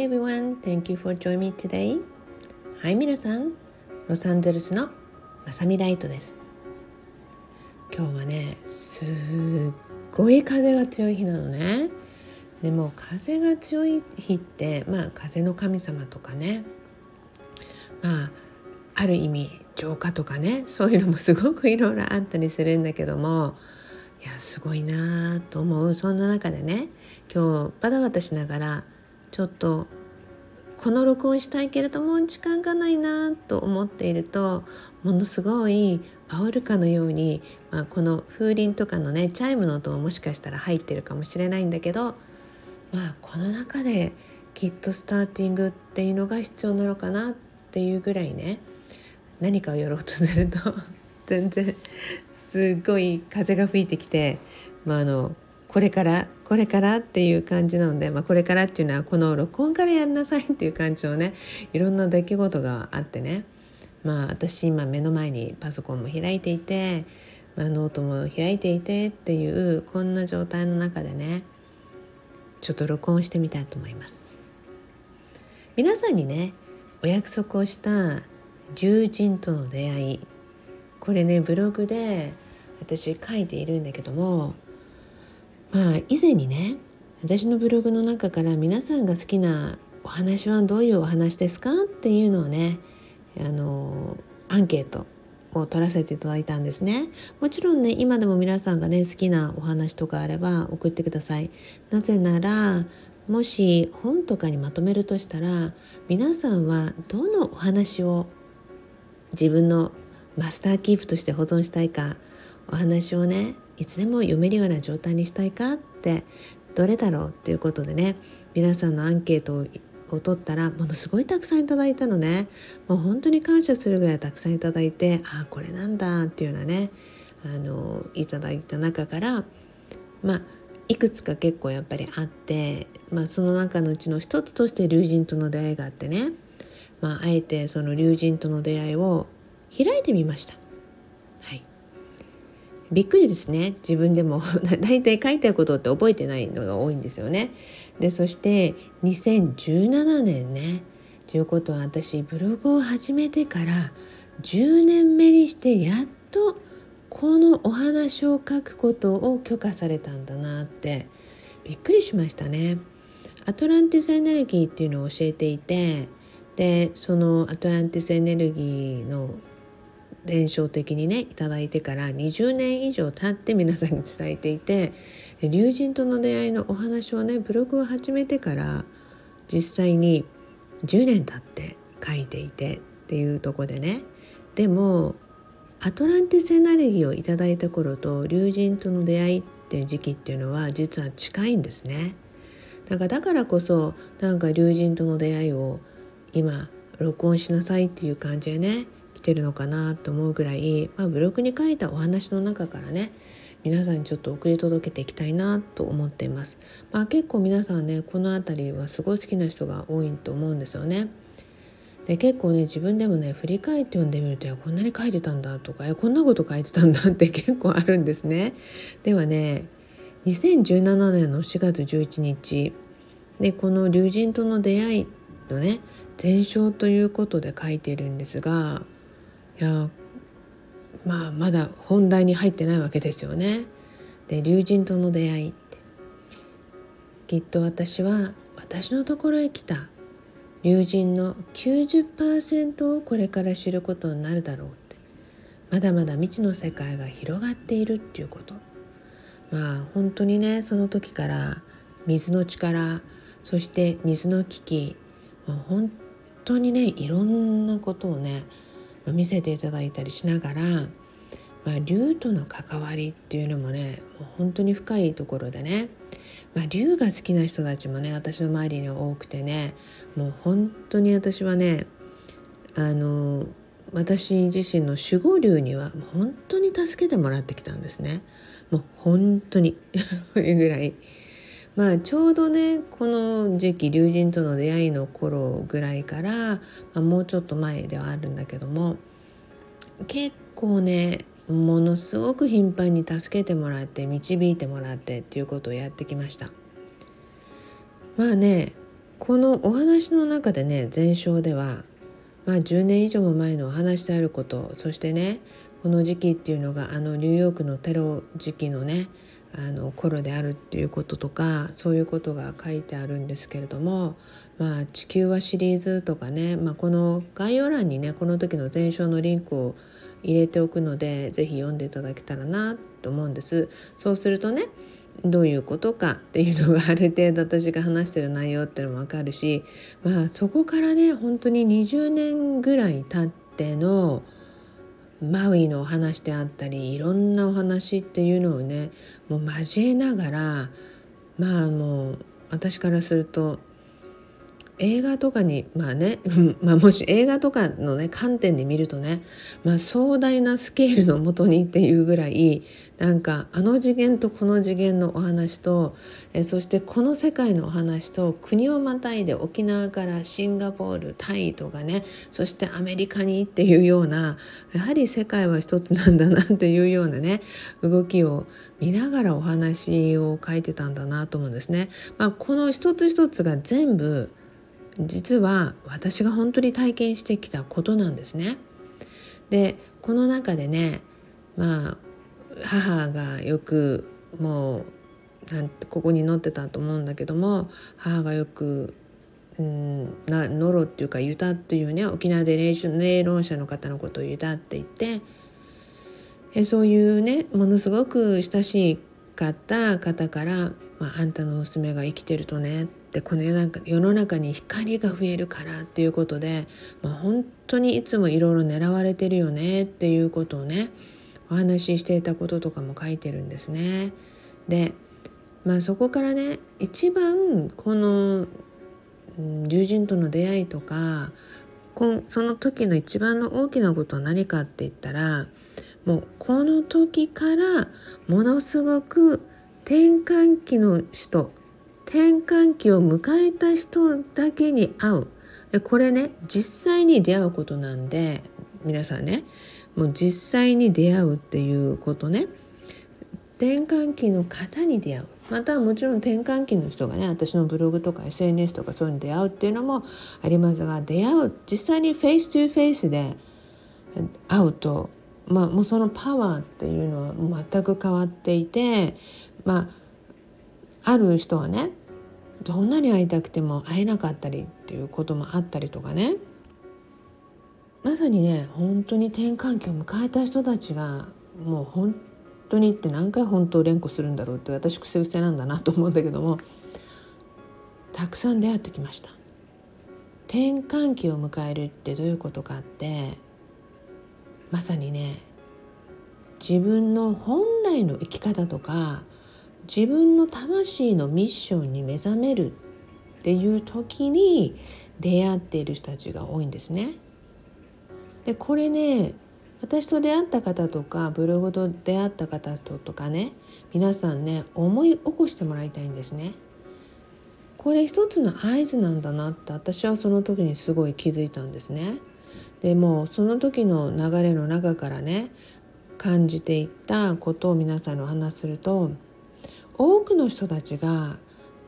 Hi everyone, thank you for joining me today. はい、皆さん、ロサンゼルスのまさみライトです。今日はね、すっごい風が強い日なのね。でも風が強い日って、まあ風の神様とかね、まあある意味浄化とかね、そういうのもすごくいろいろあったりするんだけども、いやすごいなと思うそんな中でね今日バタバタしながらちょっとこの録音したいけれども時間がないなと思っているとものすごい煽るかのように、まあ、この風鈴とかのねチャイムの音ももしかしたら入ってるかもしれないんだけどまあこの中できっとスターティングっていうのが必要なのかなっていうぐらいね何かをやろうとすると 全然すっごい風が吹いてきて、まあ、あのこれからこれからっていう感じなので、まあ、これからっていうのはこの録音からやりなさいっていう感じのねいろんな出来事があってねまあ私今目の前にパソコンも開いていて、まあ、ノートも開いていてっていうこんな状態の中でねちょっと録音してみたいと思います。皆さんにねお約束をした友人との出会いこれねブログで私書いているんだけどもまあ以前にね私のブログの中から皆さんが好きなお話はどういうお話ですかっていうのをねあのアンケートを取らせていただいたんですね。もちろんね今でも皆さんがね好きなお話とかあれば送ってください。なぜならもし本とかにまとめるとしたら皆さんはどのお話を自分のマスターキープとして保存したいかお話をねいつでも読めるような状態にしたいかってどれだろうっていうことでね皆さんのアンケートを取ったらものすごいたくさんいただいたのねもう本当に感謝するぐらいたくさんいただいてああこれなんだっていうようなねあのいただいた中からまあいくつか結構やっぱりあって、まあ、その中のうちの一つとして龍神との出会いがあってね、まあ、あえてその龍神との出会いを開いてみました。びっくりですね自分でも 大体書いてあることって覚えてないのが多いんですよね。でそして2017年ねということは私ブログを始めてから10年目にしてやっとこのお話を書くことを許可されたんだなってびっくりしましたね。アトランティスエネルギーっていうのを教えていてでそのアトランティスエネルギーの伝承的にね頂いてから20年以上経って皆さんに伝えていて龍神との出会いのお話をねブログを始めてから実際に10年経って書いていてっていうとこでねでもアトランティスエネルギーをいただいた頃と龍神との出会いっていう時期っていうのは実は近いんですね。だからだからこそなんか龍神との出会いを今録音しなさいっていう感じでね来てるのかなと思うぐらい、まあ、ブログに書いたお話の中からね皆さんにちょっと送り届けていきたいなと思っています。まあ、結構皆さんねこの辺りはすごい好きな人が多いと思うんですよね。で結構ね自分でもね振り返って読んでみるとこんなに書いてたんだとかこんなこと書いてたんだって 結構あるんですね。ではね2017年の4月11日でこの龍神との出会いのね前章ということで書いているんですがいやまあまだ本題に入ってないわけですよね。で龍神との出会いって。きっと私は私のところへ来た龍神の90%をこれから知ることになるだろうって。まだまだ未知の世界が広がっているっていうこと。まあ本当にねその時から水の力そして水の危機本当にねいろんなことをね見せていただいたりしながら、まあ、竜との関わりっていうのもねもう本当に深いところでね、まあ、竜が好きな人たちもね私の周りには多くてねもう本当に私はねあの私自身の守護竜には本当に助けてもらってきたんですね。もう本当に ぐらいまあちょうどねこの時期龍神との出会いの頃ぐらいから、まあ、もうちょっと前ではあるんだけども結構ねものすごく頻繁に助けてもらって導いてもらってっていうことをやってきました。まあねこのお話の中でね前章では、まあ、10年以上も前のお話であることそしてねこの時期っていうのがあのニューヨークのテロ時期のねあの頃であるっていうこととかそういうことが書いてあるんですけれども「まあ、地球は」シリーズとかね、まあ、この概要欄にねこの時の前章のリンクを入れておくので是非読んでいただけたらなと思うんです。そうするとねどういうことかっていうのがある程度私が話してる内容っていうのも分かるしまあそこからね本当に20年ぐらい経ってのマウイのお話であったりいろんなお話っていうのをねもう交えながらまあもう私からすると映画とかにまあね、まあ、もし映画とかのね観点で見るとね、まあ、壮大なスケールのもとにっていうぐらいなんかあの次元とこの次元のお話とえそしてこの世界のお話と国をまたいで沖縄からシンガポールタイとかねそしてアメリカにっていうようなやはり世界は一つなんだなっていうようなね動きを見ながらお話を書いてたんだなと思うんですね。まあ、この一つ一つが全部実は私が本当に体験してきたことなんですね。でこの中でねまあ母がよくもうなんここに載ってたと思うんだけども母がよくうんなノロっていうかユタっていうね沖縄で霊論者の方のことをユタって言ってえそういうねものすごく親しかった方から「まあ、あんたの娘が生きてるとね」ってこの世の中に光が増えるからっていうことで、まあ、本当にいつもいろいろ狙われてるよねっていうことをねお話ししていたこととかも書いてるんですね。でまあそこからね一番この友人との出会いとかその時の一番の大きなことは何かって言ったらもうこの時からものすごく転換期の人転換期を迎えた人だけに会う。でこれね実際に出会うことなんで皆さんねもう実際に出会うっていうことね。転換期の方に出会う。またはもちろん転換期の人がね私のブログとか SNS とかそういうのに出会うっていうのもありますが出会う実際にフェイス2フェイスで会うと、まあ、もうそのパワーっていうのは全く変わっていてまあある人はねどんなに会いたくても会えなかったりっていうこともあったりとかね。まさにね本当に転換期を迎えた人たちがもう本当にって何回本当を連呼するんだろうって私癖癖なんだなと思うんだけどもたくさん出会ってきました。転換期を迎えるってどういうことかってまさにね自分の本来の生き方とか自分の魂のミッションに目覚めるっていう時に出会っている人たちが多いんですね。でこれね私と出会った方とかブログと出会った方ととかね皆さんね思い起こしてもらいたいんですね。これ一つの合図なんだなって私はその時にすごい気づいたんですね。でもその時の流れの中からね感じていったことを皆さんにお話しすると多くの人たちが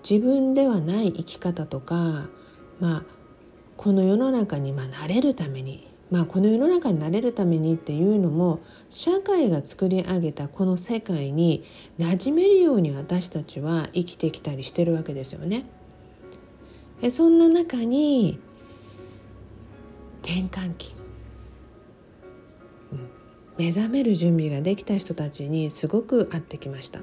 自分ではない生き方とか、まあ、この世の中にまなれるために、まあ、この世の中になれるためにっていうのも社会が作り上げたこの世界に馴染めるように私たちは生きてきたりしてるわけですよね。えそんな中に転換期、うん、目覚める準備ができた人たちにすごく会ってきました。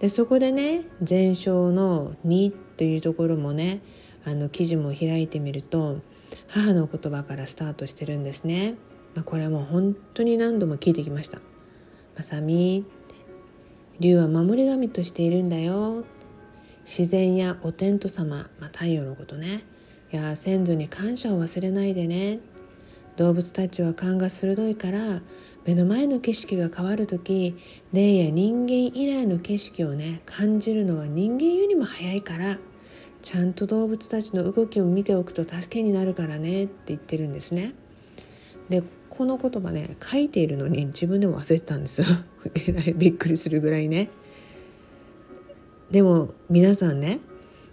でそこでね前章の2っていうところもねあの記事も開いてみると母の言葉からスタートしてるんですね。まあ、これはもう本当に何度も聞いてきました。まさみ竜は守り神としているんだよ。自然やお天道様、まあ、太陽のことね。いや先祖に感謝を忘れないでね。動物たちは勘が鋭いから目の前の景色が変わる時霊や人間以来の景色をね感じるのは人間よりも早いからちゃんと動物たちの動きを見ておくと助けになるからねって言ってるんですね。でこの言葉ね書いているのに自分でも忘れてたんですよ びっくりするぐらいね。でも皆さんね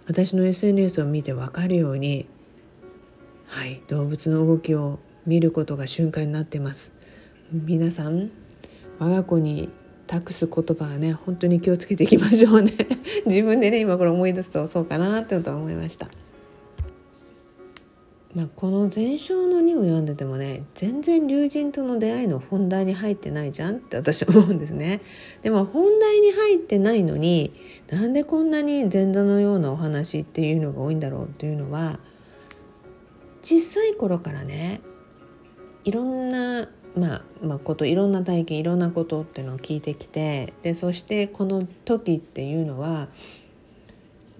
私の SNS を見て分かるようにはい動物の動きを見ることが瞬間になってます皆さん我が子に託す言葉はね本当に気をつけていきましょうね。自分でね今これ思い出すとそうかなってと思いました。まあ、この前章の2を読んでてもね全然龍神との出会いの本題に入ってないじゃんって私は思うんですね。でも本題に入ってないのになんでこんなに前座のようなお話っていうのが多いんだろうっていうのは小さい頃からねいろんなまあ、まあ、こといろんな体験いろんなことっていうのを聞いてきてでそしてこの時っていうのは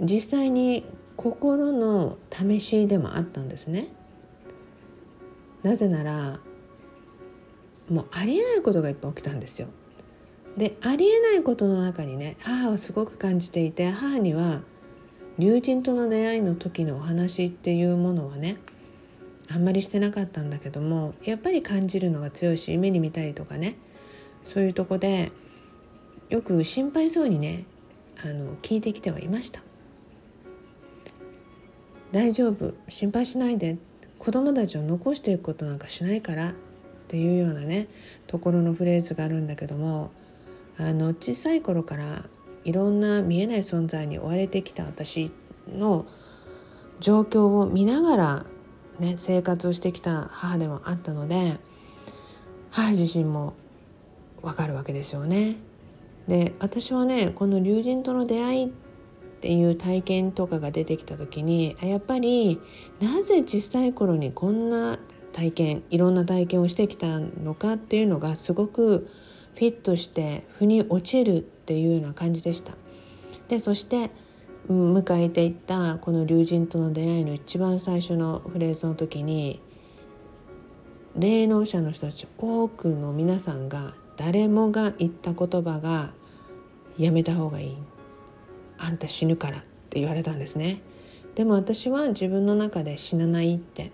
実際に心の試しでもあったんですね。なぜならもうありえないことがいっぱい起きたんですよ。でありえないことの中にね母はすごく感じていて母には友人との出会いの時のお話っていうものはねあんまりしてなかったんだけどもやっぱり感じるのが強いし夢に見たりとかねそういうとこでよく心配そうにねあの聞いてきてはいました。大丈夫心配しないで子供たちを残していくことなんかしないからっていうようなねところのフレーズがあるんだけどもあの小さい頃からいろんな見えない存在に追われてきた私の状況を見ながらね、生活をしてきた母でもあったので母自身もわかるわけですよね。で私はねこの龍神との出会いっていう体験とかが出てきた時にやっぱりなぜ小さい頃にこんな体験いろんな体験をしてきたのかっていうのがすごくフィットして腑に落ちるっていうような感じでした。でそして迎えていったこの龍神との出会いの一番最初のフレーズの時に霊能者の人たち多くの皆さんが誰もが言った言葉が「やめた方がいい」「あんた死ぬから」って言われたんですね。でも私は自分の中で死なないって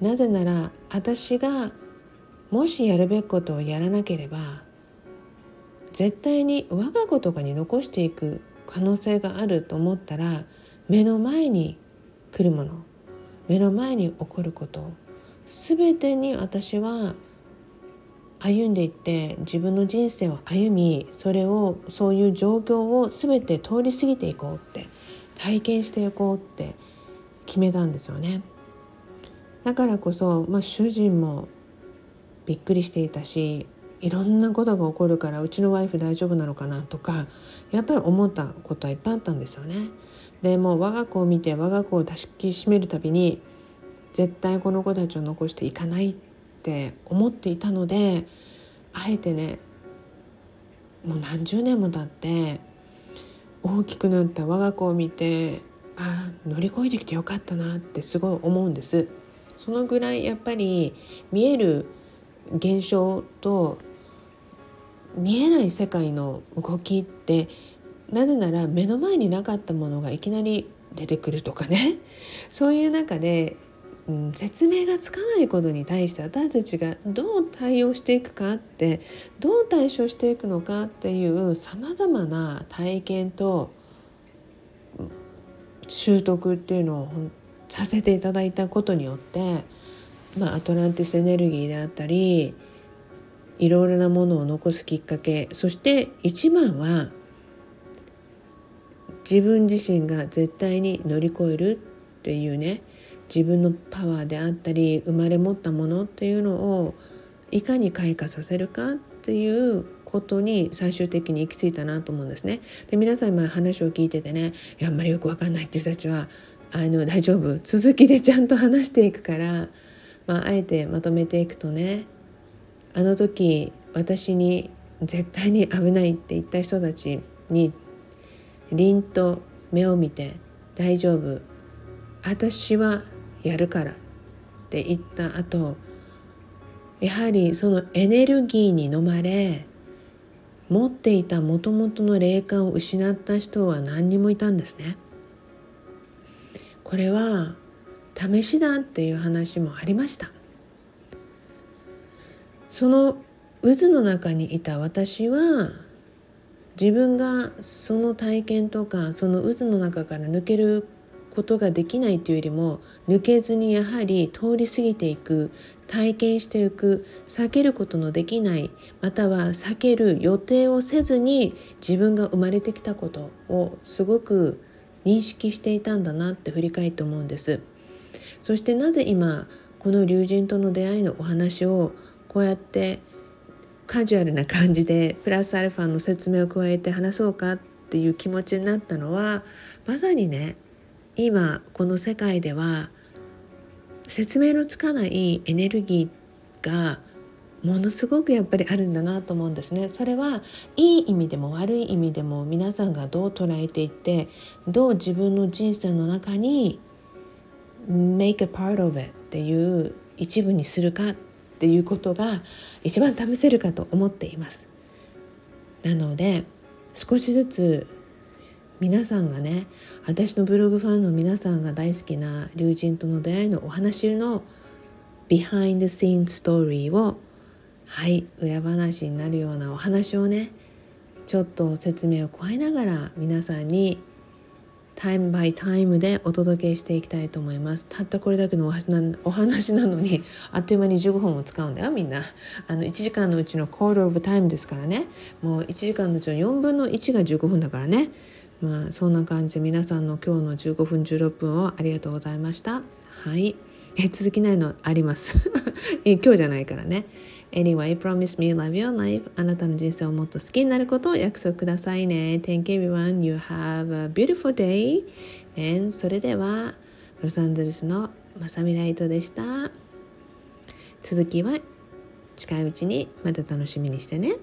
なぜなら私がもしやるべきことをやらなければ絶対に我が子とかに残していく可能性があると思ったら目の前に来るもの目の前に起こること全てに私は歩んでいって自分の人生を歩みそれをそういう状況を全て通り過ぎていこうって体験していこうって決めたんですよね。だからこそ、まあ、主人もびっくりしていたしいろんなことが起こるからうちのワイフ大丈夫なのかなとかやっぱり思ったことはいっぱいあったんですよね。でもう我が子を見て我が子を抱きしめるたびに絶対この子たちを残していかないって思っていたのであえてねもう何十年も経って大きくなった我が子を見てああ乗り越えてきてよかったなってすごい思うんです。そのぐらいやっぱり見える現象と見えない世界の動きってなぜなら目の前になかったものがいきなり出てくるとかね。そういう中で、うん、説明がつかないことに対して私たちがどう対応していくかってどう対処していくのかっていうさまざまな体験と習得っていうのをさせていただいたことによって、まあ、アトランティスエネルギーであったりいろいろなものを残すきっかけそして一番は自分自身が絶対に乗り越えるっていうね自分のパワーであったり生まれ持ったものっていうのをいかに開花させるかっていうことに最終的に行き着いたなと思うんですね。で皆さん今話を聞いててねいやあんまりよく分かんないっていう人たちはあの大丈夫続きでちゃんと話していくから、まあ、あえてまとめていくとねあの時私に絶対に危ないって言った人たちに凛と目を見て「大丈夫私はやるから」って言った後やはりそのエネルギーに飲まれ持っていたもともとの霊感を失った人は何人もいたんですね。これは試しだっていう話もありました。その渦の中にいた私は自分がその体験とかその渦の中から抜けることができないというよりも抜けずにやはり通り過ぎていく体験していく避けることのできないまたは避ける予定をせずに自分が生まれてきたことをすごく認識していたんだなって振り返って思うんです。そしてなぜ今この龍神との出会いのお話をこうやってカジュアルな感じでプラスアルファの説明を加えて話そうかっていう気持ちになったのはまさにね今この世界では説明のつかないエネルギーがものすごくやっぱりあるんだなと思うんですね。それはいい意味でも悪い意味でも皆さんがどう捉えていってどう自分の人生の中に make a part of it っていう一部にするかっていうことが一番試せるかと思っています。なので少しずつ皆さんがね私のブログファンの皆さんが大好きな龍神との出会いのお話のビハインドシーンストーリーをはい裏話になるようなお話をねちょっと説明を加えながら皆さんにタイムバイタイムでお届けしていきたいと思います。たったこれだけのお話なのに あっという間に15分を使うんだよみんな。あの1時間のうちのコールオブタイムですからね。もう1時間のうちの4分の1が15分だからね。まあそんな感じで皆さんの今日の15分16分をありがとうございました。はい。え続きないのあります。今日じゃないからね。Anyway, promise me love your life. あなたの人生をもっと好きになることを約束くださいね。Thank you everyone. You have a beautiful day. And それでは、ロサンゼルスのまさみライトでした。続きは近いうちにまた楽しみにしてね。